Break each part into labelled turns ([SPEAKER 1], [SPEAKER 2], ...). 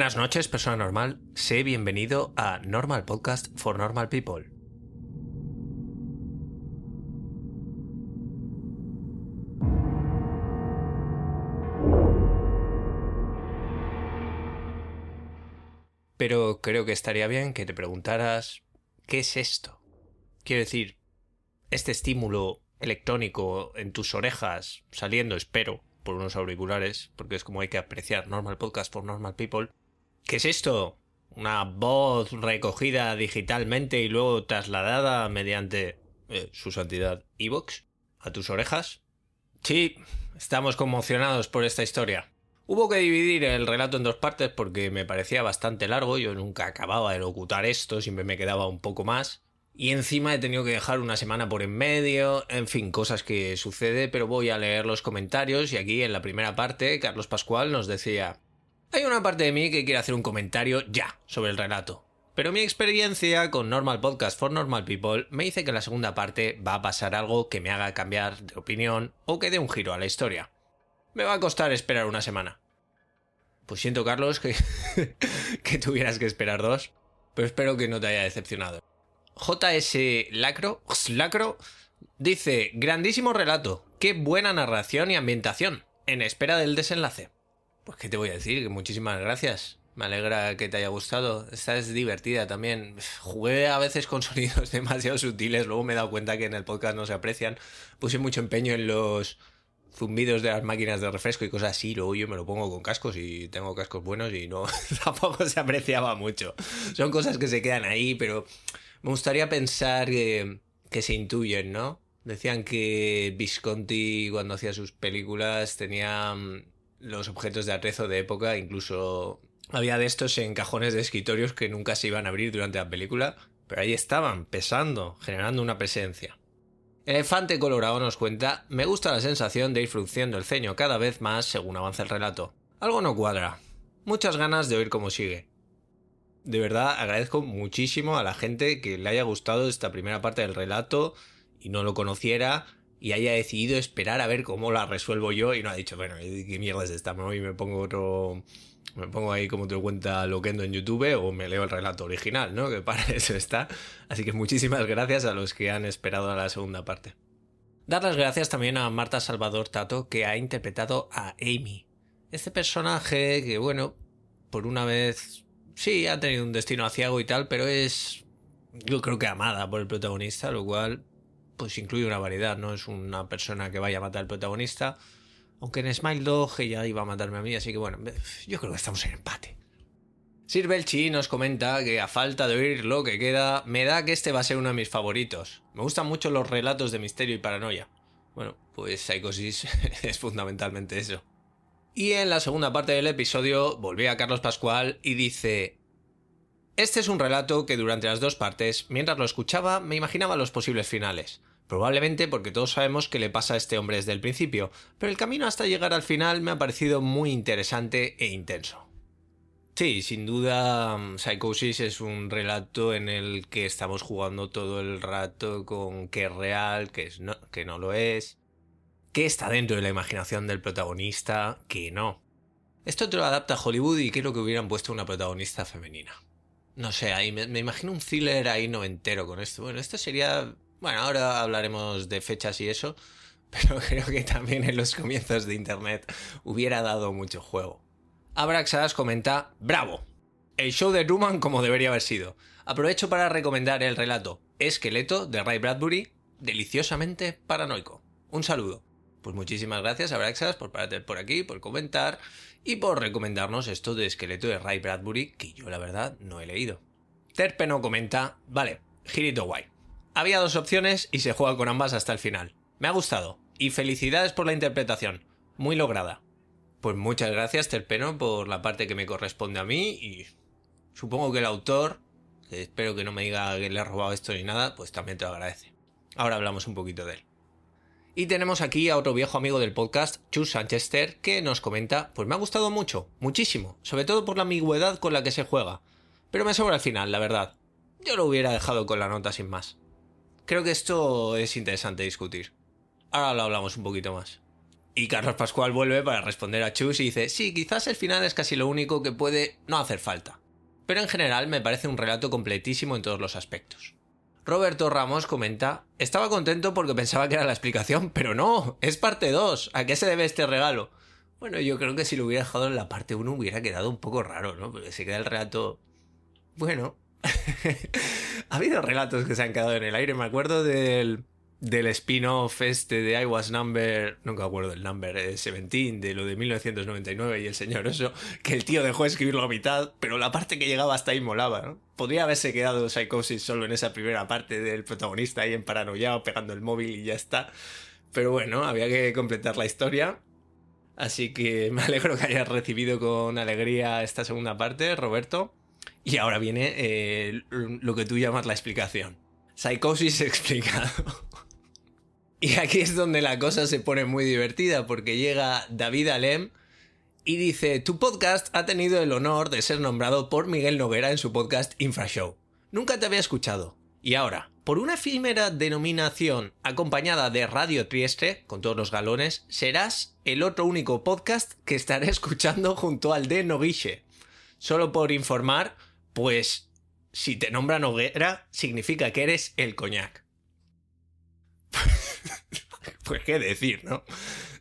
[SPEAKER 1] Buenas noches, persona normal. Sé bienvenido a Normal Podcast for Normal People. Pero creo que estaría bien que te preguntaras, ¿qué es esto? Quiero decir, este estímulo electrónico en tus orejas, saliendo, espero, por unos auriculares, porque es como hay que apreciar Normal Podcast for Normal People. ¿Qué es esto? Una voz recogida digitalmente y luego trasladada mediante eh, su santidad Evox a tus orejas. Sí, estamos conmocionados por esta historia. Hubo que dividir el relato en dos partes porque me parecía bastante largo, yo nunca acababa de locutar esto, siempre me quedaba un poco más. Y encima he tenido que dejar una semana por en medio, en fin, cosas que sucede, pero voy a leer los comentarios y aquí en la primera parte Carlos Pascual nos decía, hay una parte de mí que quiere hacer un comentario ya sobre el relato, pero mi experiencia con Normal Podcast for Normal People me dice que en la segunda parte va a pasar algo que me haga cambiar de opinión o que dé un giro a la historia. Me va a costar esperar una semana. Pues siento, Carlos, que, tuvieras que esperar dos, pero espero que no te haya decepcionado. JS Lacro, Lacro dice, grandísimo relato, qué buena narración y ambientación, en espera del desenlace. Pues qué te voy a decir, que muchísimas gracias. Me alegra que te haya gustado. Esta es divertida también. Jugué a veces con sonidos demasiado sutiles, luego me he dado cuenta que en el podcast no se aprecian. Puse mucho empeño en los zumbidos de las máquinas de refresco y cosas así, luego yo me lo pongo con cascos y tengo cascos buenos y no tampoco se apreciaba mucho. Son cosas que se quedan ahí, pero me gustaría pensar que, que se intuyen, ¿no? Decían que Visconti cuando hacía sus películas tenía mm, los objetos de atrezo de época, incluso había de estos en cajones de escritorios que nunca se iban a abrir durante la película, pero ahí estaban, pesando, generando una presencia. Elefante Colorado nos cuenta, me gusta la sensación de ir frunciendo el ceño cada vez más según avanza el relato. Algo no cuadra. Muchas ganas de oír cómo sigue. De verdad agradezco muchísimo a la gente que le haya gustado esta primera parte del relato y no lo conociera y haya decidido esperar a ver cómo la resuelvo yo y no ha dicho, bueno, ¿qué mierda es esta? Y me pongo otro... Me pongo ahí como te lo cuenta Loquendo en YouTube o me leo el relato original, ¿no? Que para eso está. Así que muchísimas gracias a los que han esperado a la segunda parte. Dar las gracias también a Marta Salvador Tato que ha interpretado a Amy. Este personaje que, bueno, por una vez sí ha tenido un destino aciago y tal, pero es yo creo que amada por el protagonista, lo cual pues incluye una variedad, no es una persona que vaya a matar al protagonista, aunque en Smile Dog ella iba a matarme a mí, así que bueno, yo creo que estamos en empate. Sir Belchi nos comenta que a falta de oír lo que queda, me da que este va a ser uno de mis favoritos. Me gustan mucho los relatos de misterio y paranoia. Bueno, pues Psychosis es fundamentalmente eso. Y en la segunda parte del episodio volví a Carlos Pascual y dice... Este es un relato que durante las dos partes, mientras lo escuchaba, me imaginaba los posibles finales. Probablemente porque todos sabemos qué le pasa a este hombre desde el principio, pero el camino hasta llegar al final me ha parecido muy interesante e intenso. Sí, sin duda, mm, Psychosis es un relato en el que estamos jugando todo el rato con qué es real, qué, es no, qué no lo es, qué está dentro de la imaginación del protagonista, qué no. Esto te lo adapta a Hollywood y creo que hubieran puesto una protagonista femenina. No sé, ahí me, me imagino un thriller ahí noventero con esto. Bueno, esto sería bueno, ahora hablaremos de fechas y eso, pero creo que también en los comienzos de Internet hubiera dado mucho juego. Abraxas comenta, bravo, el show de Truman como debería haber sido. Aprovecho para recomendar el relato Esqueleto de Ray Bradbury, deliciosamente paranoico. Un saludo. Pues muchísimas gracias Abraxas por pararte por aquí, por comentar y por recomendarnos esto de Esqueleto de Ray Bradbury que yo la verdad no he leído. Terpeno comenta, vale, girito guay. Había dos opciones y se juega con ambas hasta el final. Me ha gustado. Y felicidades por la interpretación. Muy lograda. Pues muchas gracias, Terpeno, por la parte que me corresponde a mí y supongo que el autor, que espero que no me diga que le ha robado esto ni nada, pues también te lo agradece. Ahora hablamos un poquito de él. Y tenemos aquí a otro viejo amigo del podcast, Chus Sanchester, que nos comenta, pues me ha gustado mucho, muchísimo, sobre todo por la ambigüedad con la que se juega. Pero me sobra al final, la verdad. Yo lo hubiera dejado con la nota sin más. Creo que esto es interesante discutir. Ahora lo hablamos un poquito más. Y Carlos Pascual vuelve para responder a Chus y dice, sí, quizás el final es casi lo único que puede no hacer falta. Pero en general me parece un relato completísimo en todos los aspectos. Roberto Ramos comenta, estaba contento porque pensaba que era la explicación, pero no, es parte 2, ¿a qué se debe este regalo? Bueno, yo creo que si lo hubiera dejado en la parte 1 hubiera quedado un poco raro, ¿no? Porque se queda el relato... Bueno, ha habido relatos que se han quedado en el aire, me acuerdo del del spin-off este de I Was Number, nunca acuerdo el number, 17, eh, de lo de 1999 y el señor eso, que el tío dejó de escribirlo a mitad, pero la parte que llegaba hasta ahí molaba, ¿no? Podría haberse quedado Psychosis solo en esa primera parte del protagonista ahí en paranoia pegando el móvil y ya está. Pero bueno, había que completar la historia. Así que me alegro que hayas recibido con alegría esta segunda parte, Roberto. Y ahora viene eh, lo que tú llamas la explicación. Psychosis explicado. Y aquí es donde la cosa se pone muy divertida porque llega David Alem y dice, tu podcast ha tenido el honor de ser nombrado por Miguel Noguera en su podcast Infrashow. Nunca te había escuchado. Y ahora, por una efímera denominación acompañada de Radio Trieste, con todos los galones, serás el otro único podcast que estaré escuchando junto al de Noguiche. Solo por informar, pues si te nombra Noguera, significa que eres el coñac. pues qué decir, ¿no?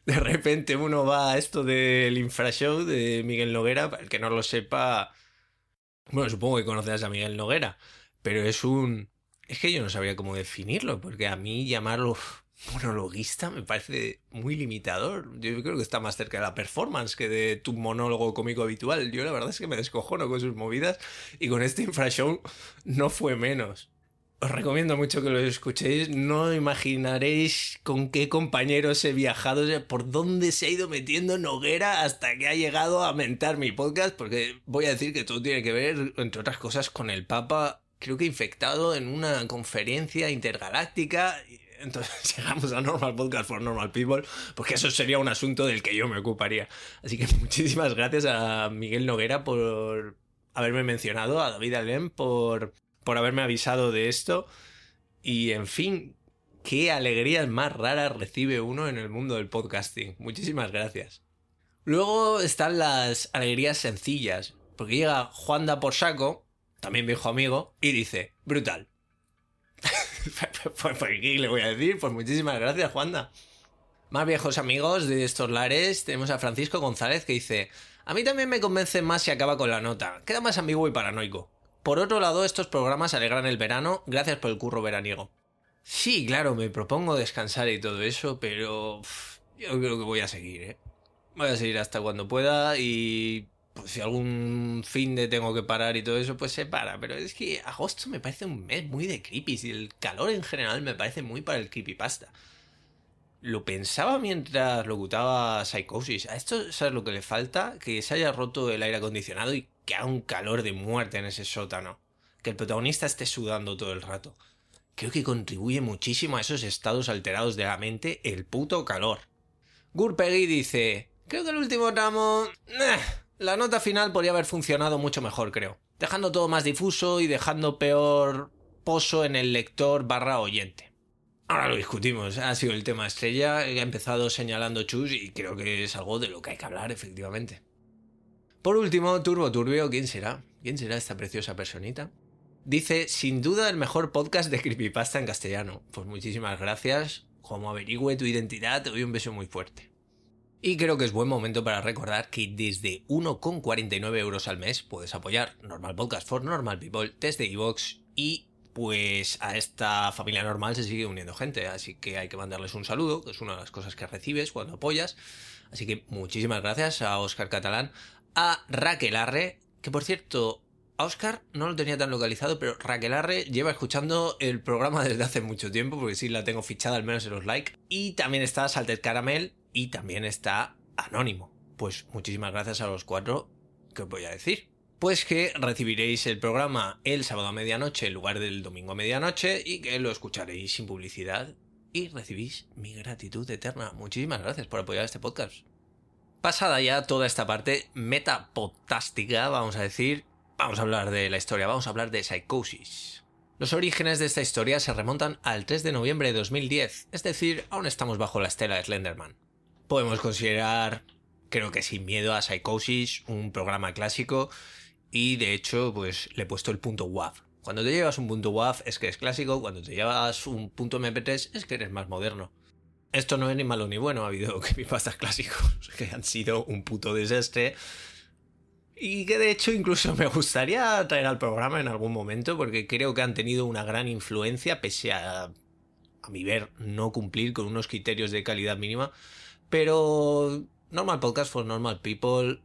[SPEAKER 1] De repente uno va a esto del infrashow de Miguel Noguera, para el que no lo sepa, bueno, supongo que conocerás a Miguel Noguera, pero es un... Es que yo no sabría cómo definirlo, porque a mí llamarlo monologuista me parece muy limitador. Yo creo que está más cerca de la performance que de tu monólogo cómico habitual. Yo la verdad es que me descojono con sus movidas y con este infrashow no fue menos os recomiendo mucho que lo escuchéis. No imaginaréis con qué compañeros he viajado, por dónde se ha ido metiendo Noguera hasta que ha llegado a mentar mi podcast, porque voy a decir que todo tiene que ver, entre otras cosas, con el Papa, creo que infectado en una conferencia intergaláctica. Entonces llegamos a Normal Podcast for Normal People, porque eso sería un asunto del que yo me ocuparía. Así que muchísimas gracias a Miguel Noguera por haberme mencionado, a David Alem por por haberme avisado de esto. Y en fin, qué alegrías más raras recibe uno en el mundo del podcasting. Muchísimas gracias. Luego están las alegrías sencillas, porque llega Juanda por saco, también viejo amigo, y dice, brutal. pues, ¿qué le voy a decir? Pues muchísimas gracias, Juanda. Más viejos amigos de estos lares, tenemos a Francisco González que dice, a mí también me convence más si acaba con la nota, queda más ambiguo y paranoico. Por otro lado, estos programas alegran el verano, gracias por el curro veraniego. Sí, claro, me propongo descansar y todo eso, pero yo creo que voy a seguir, ¿eh? Voy a seguir hasta cuando pueda y pues, si algún fin de tengo que parar y todo eso, pues se para. Pero es que agosto me parece un mes muy de creepy y el calor en general me parece muy para el creepypasta. Lo pensaba mientras locutaba Psychosis. A esto, ¿sabes lo que le falta? Que se haya roto el aire acondicionado y que haga un calor de muerte en ese sótano. Que el protagonista esté sudando todo el rato. Creo que contribuye muchísimo a esos estados alterados de la mente el puto calor. Gurpeggy dice: Creo que el último tramo. La nota final podría haber funcionado mucho mejor, creo. Dejando todo más difuso y dejando peor pozo en el lector barra oyente. Ahora lo discutimos, ha sido el tema estrella, ha empezado señalando Chus y creo que es algo de lo que hay que hablar, efectivamente. Por último, Turbo Turbio, ¿quién será? ¿Quién será esta preciosa personita? Dice, sin duda el mejor podcast de Creepypasta en castellano. Pues muchísimas gracias. Como averigüe tu identidad, te doy un beso muy fuerte. Y creo que es buen momento para recordar que desde 1,49 euros al mes puedes apoyar Normal Podcast for Normal People desde iVoox y pues a esta familia normal se sigue uniendo gente, así que hay que mandarles un saludo, que es una de las cosas que recibes cuando apoyas. Así que muchísimas gracias a Oscar Catalán, a Raquel Arre, que por cierto, a Oscar no lo tenía tan localizado, pero Raquel Arre lleva escuchando el programa desde hace mucho tiempo, porque sí la tengo fichada al menos en los likes. Y también está Salted Caramel y también está Anónimo. Pues muchísimas gracias a los cuatro, ¿qué os voy a decir? Pues que recibiréis el programa el sábado a medianoche en lugar del domingo a medianoche y que lo escucharéis sin publicidad y recibís mi gratitud eterna. Muchísimas gracias por apoyar este podcast. Pasada ya toda esta parte metapodcástica, vamos a decir, vamos a hablar de la historia, vamos a hablar de Psychosis. Los orígenes de esta historia se remontan al 3 de noviembre de 2010, es decir, aún estamos bajo la estela de Slenderman. Podemos considerar, creo que sin miedo a Psychosis, un programa clásico y de hecho pues le he puesto el punto WAV. Cuando te llevas un punto WAV es que es clásico, cuando te llevas un punto MP3 es que eres más moderno. Esto no es ni malo ni bueno, ha habido creepypastas clásicos que han sido un puto desastre. Y que de hecho incluso me gustaría traer al programa en algún momento porque creo que han tenido una gran influencia pese a, a mi ver, no cumplir con unos criterios de calidad mínima. Pero Normal Podcast for Normal People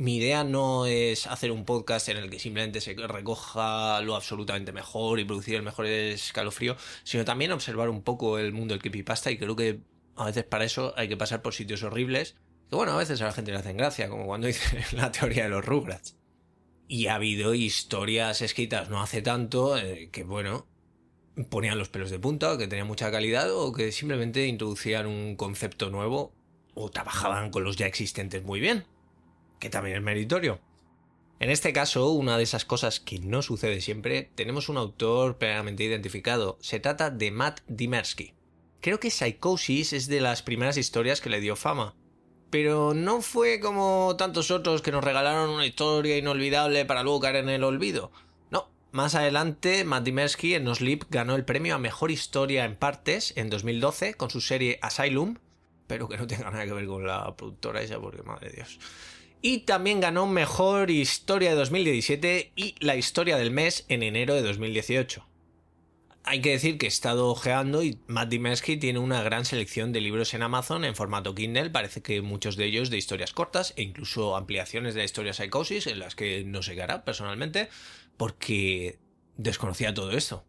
[SPEAKER 1] mi idea no es hacer un podcast en el que simplemente se recoja lo absolutamente mejor y producir el mejor escalofrío, sino también observar un poco el mundo del creepypasta y creo que a veces para eso hay que pasar por sitios horribles que bueno, a veces a la gente le hacen gracia, como cuando dice la teoría de los Rugrats. Y ha habido historias escritas no hace tanto eh, que bueno, ponían los pelos de punta, que tenían mucha calidad o que simplemente introducían un concepto nuevo o trabajaban con los ya existentes muy bien que también es meritorio. En este caso, una de esas cosas que no sucede siempre, tenemos un autor plenamente identificado. Se trata de Matt Dimersky. Creo que Psychosis es de las primeras historias que le dio fama. Pero no fue como tantos otros que nos regalaron una historia inolvidable para luego caer en el olvido. Más adelante Matt Dimersky en No Sleep ganó el premio a Mejor Historia en Partes en 2012 con su serie Asylum, pero que no tenga nada que ver con la productora esa porque madre de Dios. Y también ganó Mejor Historia de 2017 y la Historia del Mes en enero de 2018. Hay que decir que he estado ojeando y Matt Dimensky tiene una gran selección de libros en Amazon en formato Kindle, parece que muchos de ellos de historias cortas e incluso ampliaciones de la historia Psychosis, en las que no qué hará personalmente, porque desconocía todo esto.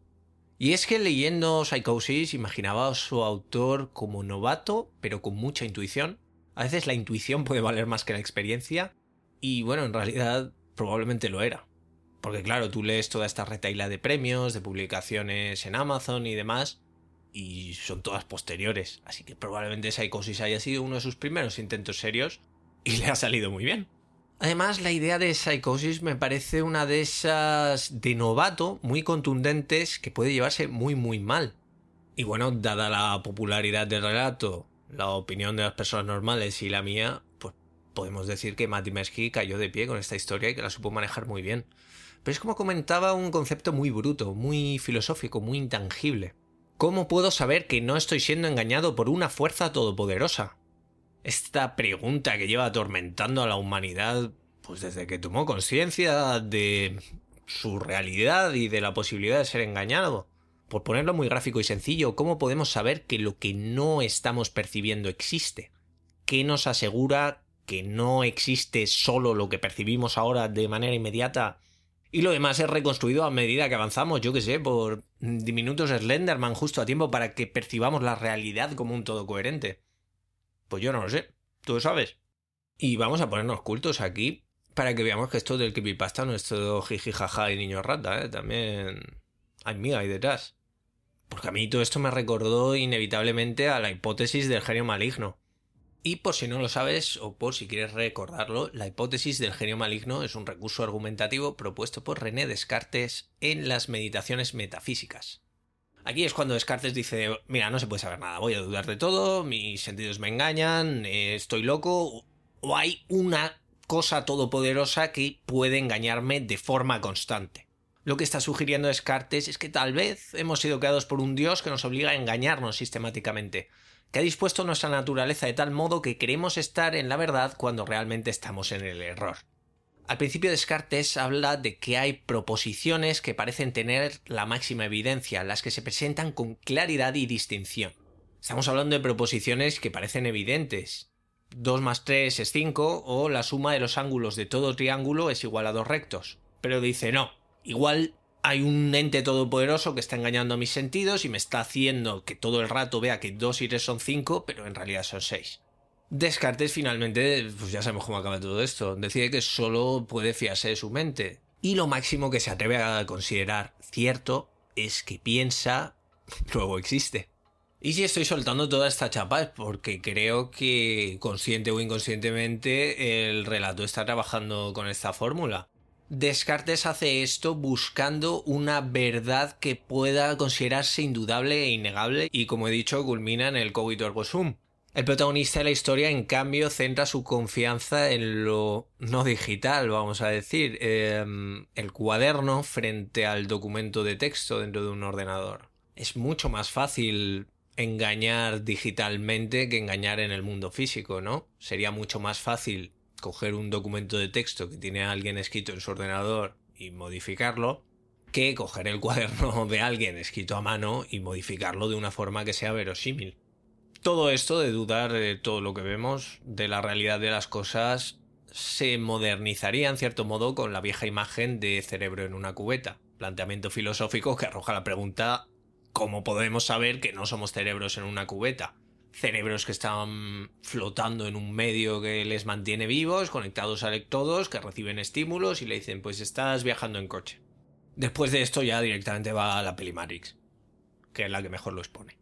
[SPEAKER 1] Y es que leyendo Psychosis imaginaba a su autor como novato, pero con mucha intuición, a veces la intuición puede valer más que la experiencia y bueno, en realidad probablemente lo era. Porque claro, tú lees toda esta retaila de premios, de publicaciones en Amazon y demás, y son todas posteriores. Así que probablemente Psychosis haya sido uno de sus primeros intentos serios y le ha salido muy bien. Además, la idea de Psychosis me parece una de esas de novato muy contundentes que puede llevarse muy muy mal. Y bueno, dada la popularidad del relato la opinión de las personas normales y la mía, pues podemos decir que Matt Dimesky cayó de pie con esta historia y que la supo manejar muy bien. Pero es como comentaba un concepto muy bruto, muy filosófico, muy intangible. ¿Cómo puedo saber que no estoy siendo engañado por una fuerza todopoderosa? Esta pregunta que lleva atormentando a la humanidad, pues desde que tomó conciencia de su realidad y de la posibilidad de ser engañado por ponerlo muy gráfico y sencillo, ¿cómo podemos saber que lo que no estamos percibiendo existe? ¿Qué nos asegura que no existe solo lo que percibimos ahora de manera inmediata y lo demás es reconstruido a medida que avanzamos, yo que sé, por diminutos Slenderman justo a tiempo para que percibamos la realidad como un todo coherente. Pues yo no lo sé, tú lo sabes. Y vamos a ponernos cultos aquí para que veamos que esto del creepypasta no es todo jiji jaja y niño rata, ¿eh? También hay miga ahí detrás. Porque a mí todo esto me recordó inevitablemente a la hipótesis del genio maligno. Y por si no lo sabes, o por si quieres recordarlo, la hipótesis del genio maligno es un recurso argumentativo propuesto por René Descartes en las meditaciones metafísicas. Aquí es cuando Descartes dice, mira, no se puede saber nada, voy a dudar de todo, mis sentidos me engañan, estoy loco, o hay una cosa todopoderosa que puede engañarme de forma constante. Lo que está sugiriendo Descartes es que tal vez hemos sido creados por un Dios que nos obliga a engañarnos sistemáticamente, que ha dispuesto nuestra naturaleza de tal modo que queremos estar en la verdad cuando realmente estamos en el error. Al principio Descartes habla de que hay proposiciones que parecen tener la máxima evidencia, las que se presentan con claridad y distinción. Estamos hablando de proposiciones que parecen evidentes. 2 más 3 es 5 o la suma de los ángulos de todo triángulo es igual a dos rectos. Pero dice no, igual hay un ente todopoderoso que está engañando a mis sentidos y me está haciendo que todo el rato vea que 2 y 3 son 5, pero en realidad son 6. Descartes finalmente, pues ya sabemos cómo acaba todo esto, decide que solo puede fiarse de su mente. Y lo máximo que se atreve a considerar cierto es que piensa, luego existe. Y si estoy soltando toda esta chapa es porque creo que consciente o inconscientemente el relato está trabajando con esta fórmula. Descartes hace esto buscando una verdad que pueda considerarse indudable e innegable y como he dicho culmina en el cogito ergo sum, El protagonista de la historia, en cambio, centra su confianza en lo no digital, vamos a decir, em, el cuaderno frente al documento de texto dentro de un ordenador. Es mucho más fácil engañar digitalmente que engañar en el mundo físico, ¿no? Sería mucho más fácil coger un documento de texto que tiene alguien escrito en su ordenador y modificarlo que coger el cuaderno de alguien escrito a mano y modificarlo de una forma que sea verosímil. Todo esto de dudar de todo lo que vemos, de la realidad de las cosas, se modernizaría en cierto modo con la vieja imagen de cerebro en una cubeta, planteamiento filosófico que arroja la pregunta ¿cómo podemos saber que no somos cerebros en una cubeta? Cerebros que están flotando en un medio que les mantiene vivos, conectados a electrodos, que reciben estímulos y le dicen pues estás viajando en coche. Después de esto ya directamente va a la peli Matrix, que es la que mejor lo expone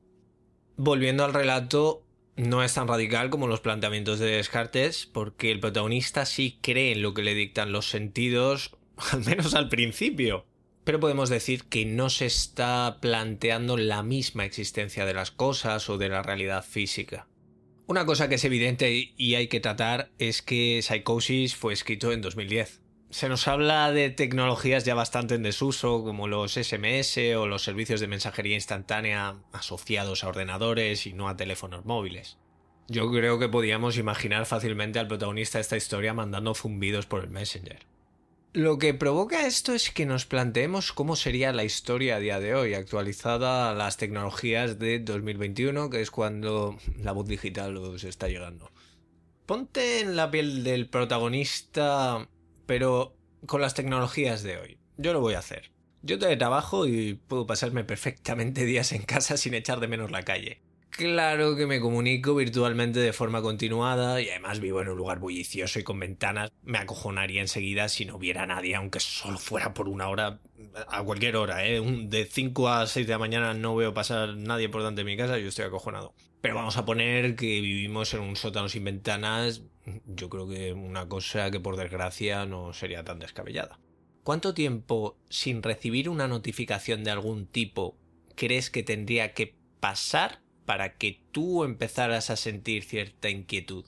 [SPEAKER 1] volviendo al relato, no es tan radical como los planteamientos de Descartes, porque el protagonista sí cree en lo que le dictan los sentidos, al menos al principio. Pero podemos decir que no se está planteando la misma existencia de las cosas o de la realidad física. Una cosa que es evidente y hay que tratar es que Psychosis fue escrito en 2010 se nos habla de tecnologías ya bastante en desuso, como los SMS o los servicios de mensajería instantánea asociados a ordenadores y no a teléfonos móviles. Yo creo que podíamos imaginar fácilmente al protagonista de esta historia mandando zumbidos por el Messenger. Lo que provoca esto es que nos planteemos cómo sería la historia a día de hoy, actualizada a las tecnologías de 2021, que es cuando la voz digital os está llegando. Ponte en la piel del protagonista pero con las tecnologías de hoy. Yo lo voy a hacer. Yo trabajo y puedo pasarme perfectamente días en casa sin echar de menos la calle. Claro que me comunico virtualmente de forma continuada y además vivo en un lugar bullicioso y con ventanas. Me acojonaría enseguida si no hubiera nadie, aunque solo fuera por una hora, a cualquier hora, ¿eh? De 5 a 6 de la mañana no veo pasar nadie por delante de mi casa y yo estoy acojonado. Pero vamos a poner que vivimos en un sótano sin ventanas yo creo que una cosa que por desgracia no sería tan descabellada. ¿Cuánto tiempo sin recibir una notificación de algún tipo crees que tendría que pasar para que tú empezaras a sentir cierta inquietud?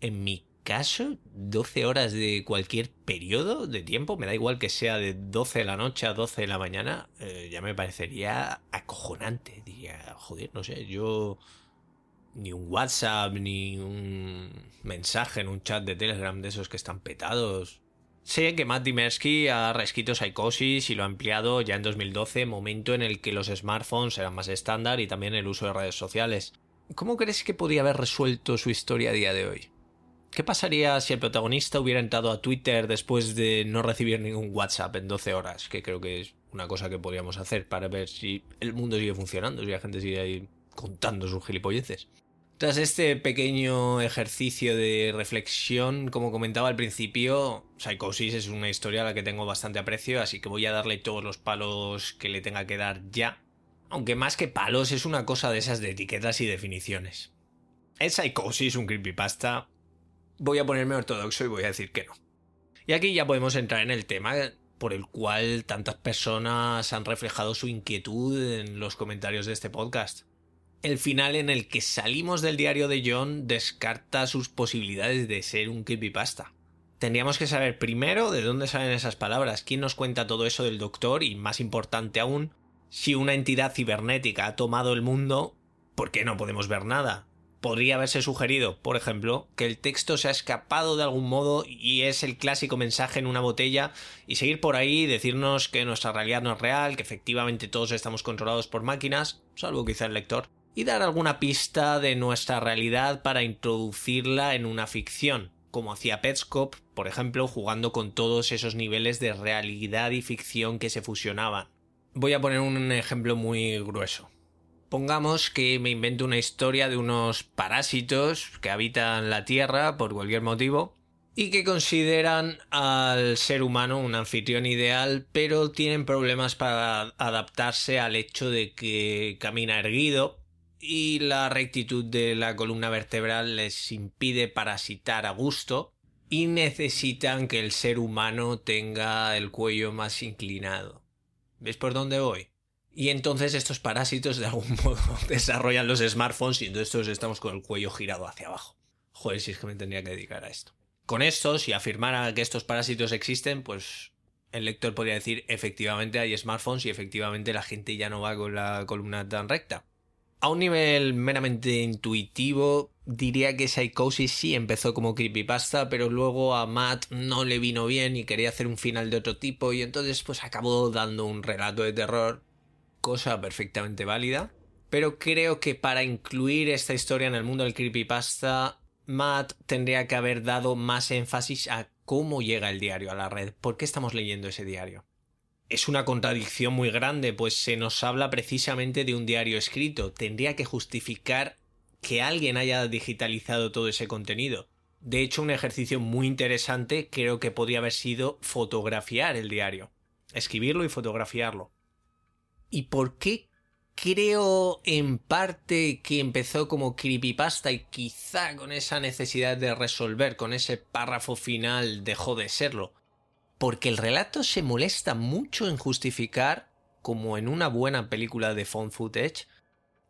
[SPEAKER 1] En mi caso, 12 horas de cualquier periodo de tiempo, me da igual que sea de 12 de la noche a 12 de la mañana, eh, ya me parecería acojonante. Diría, joder, no sé, yo ni un WhatsApp, ni un mensaje en un chat de Telegram de esos que están petados. Sé que Matt Dimersky ha reescrito Psychosis y lo ha ampliado ya en 2012, momento en el que los smartphones eran más estándar y también el uso de redes sociales. ¿Cómo crees que podría haber resuelto su historia a día de hoy? ¿Qué pasaría si el protagonista hubiera entrado a Twitter después de no recibir ningún WhatsApp en 12 horas? Que creo que es una cosa que podríamos hacer para ver si el mundo sigue funcionando, si la gente sigue ahí contando sus gilipolleces. Tras este pequeño ejercicio de reflexión, como comentaba al principio, Psychosis es una historia a la que tengo bastante aprecio, así que voy a darle todos los palos que le tenga que dar ya. Aunque más que palos es una cosa de esas de etiquetas y definiciones. ¿Es Psychosis un creepypasta? Voy a ponerme ortodoxo y voy a decir que no. Y aquí ya podemos entrar en el tema por el cual tantas personas han reflejado su inquietud en los comentarios de este podcast el final en el que salimos del diario de John descarta sus posibilidades de ser un creepypasta. Tendríamos que saber primero de dónde salen esas palabras, quién nos cuenta todo eso del doctor y, más importante aún, si una entidad cibernética ha tomado el mundo, ¿por qué no podemos ver nada? Podría haberse sugerido, por ejemplo, que el texto se ha escapado de algún modo y es el clásico mensaje en una botella y seguir por ahí, decirnos que nuestra realidad no es real, que efectivamente todos estamos controlados por máquinas, salvo quizá el lector y dar alguna pista de nuestra realidad para introducirla en una ficción, como hacía Petscop, por ejemplo, jugando con todos esos niveles de realidad y ficción que se fusionaban. Voy a poner un ejemplo muy grueso. Pongamos que me invento una historia de unos parásitos que habitan la Tierra por cualquier motivo y que consideran al ser humano un anfitrión ideal, pero tienen problemas para adaptarse al hecho de que camina erguido, y la rectitud de la columna vertebral les impide parasitar a gusto y necesitan que el ser humano tenga el cuello más inclinado. ¿Ves por dónde voy? Y entonces estos parásitos de algún modo desarrollan los smartphones y entonces estamos con el cuello girado hacia abajo. Joder, si es que me tendría que dedicar a esto. Con esto, si afirmara que estos parásitos existen, pues el lector podría decir efectivamente hay smartphones y efectivamente la gente ya no va con la columna tan recta. A un nivel meramente intuitivo, diría que Psychosis sí empezó como creepypasta, pero luego a Matt no le vino bien y quería hacer un final de otro tipo y entonces pues acabó dando un relato de terror, cosa perfectamente válida. Pero creo que para incluir esta historia en el mundo del creepypasta, Matt tendría que haber dado más énfasis a cómo llega el diario a la red, por qué estamos leyendo ese diario es una contradicción muy grande, pues se nos habla precisamente de un diario escrito. Tendría que justificar que alguien haya digitalizado todo ese contenido. De hecho, un ejercicio muy interesante creo que podría haber sido fotografiar el diario. Escribirlo y fotografiarlo. ¿Y por qué creo en parte que empezó como creepypasta y quizá con esa necesidad de resolver, con ese párrafo final dejó de serlo? Porque el relato se molesta mucho en justificar, como en una buena película de phone footage,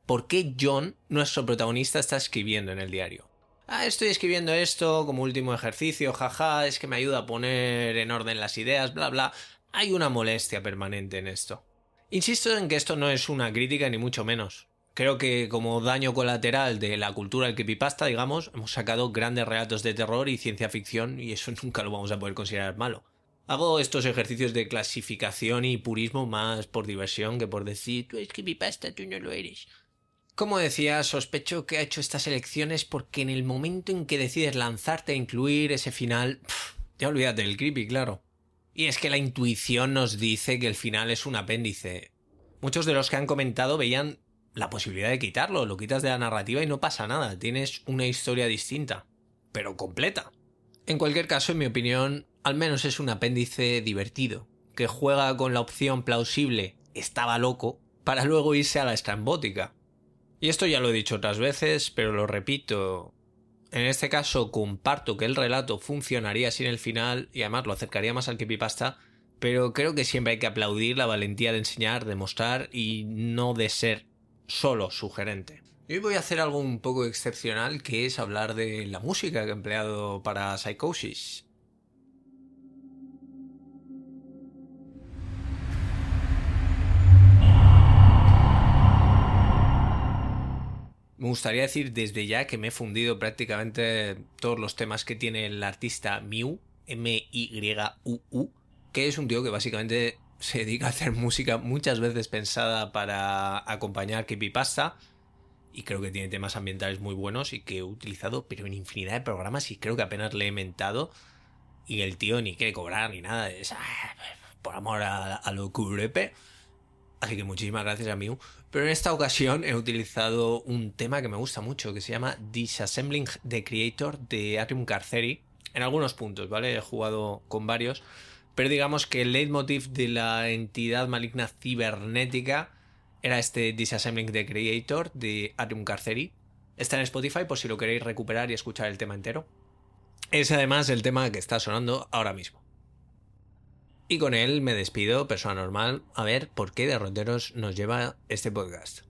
[SPEAKER 1] por qué John, nuestro protagonista, está escribiendo en el diario. Ah, estoy escribiendo esto como último ejercicio, jaja, es que me ayuda a poner en orden las ideas, bla bla. Hay una molestia permanente en esto. Insisto en que esto no es una crítica ni mucho menos. Creo que como daño colateral de la cultura del creepypasta, digamos, hemos sacado grandes relatos de terror y ciencia ficción y eso nunca lo vamos a poder considerar malo. Hago estos ejercicios de clasificación y purismo más por diversión que por decir, tú es pasta, tú no lo eres. Como decía, sospecho que ha hecho estas elecciones porque en el momento en que decides lanzarte a incluir ese final, ya olvídate del creepy, claro. Y es que la intuición nos dice que el final es un apéndice. Muchos de los que han comentado veían la posibilidad de quitarlo, lo quitas de la narrativa y no pasa nada, tienes una historia distinta, pero completa. En cualquier caso, en mi opinión, al menos es un apéndice divertido, que juega con la opción plausible estaba loco para luego irse a la estrambótica. Y esto ya lo he dicho otras veces, pero lo repito. En este caso comparto que el relato funcionaría sin el final y además lo acercaría más al creepypasta, pero creo que siempre hay que aplaudir la valentía de enseñar, de mostrar y no de ser solo sugerente. Hoy voy a hacer algo un poco excepcional que es hablar de la música que he empleado para Psychosis. Me gustaría decir desde ya que me he fundido prácticamente todos los temas que tiene el artista Miu, M-Y-U-U, que es un tío que básicamente se dedica a hacer música muchas veces pensada para acompañar Pasta y creo que tiene temas ambientales muy buenos y que he utilizado pero en infinidad de programas y creo que apenas le he mentado y el tío ni quiere cobrar ni nada, ah, por amor a, a lo curepe. Así que muchísimas gracias a Miu. Pero en esta ocasión he utilizado un tema que me gusta mucho, que se llama Disassembling the Creator de Atrium Carceri. En algunos puntos, ¿vale? He jugado con varios. Pero digamos que el leitmotiv de la entidad maligna cibernética era este Disassembling the Creator de Atrium Carceri. Está en Spotify por si lo queréis recuperar y escuchar el tema entero. Es además el tema que está sonando ahora mismo. Y con él me despido, persona normal, a ver por qué derroteros nos lleva este podcast.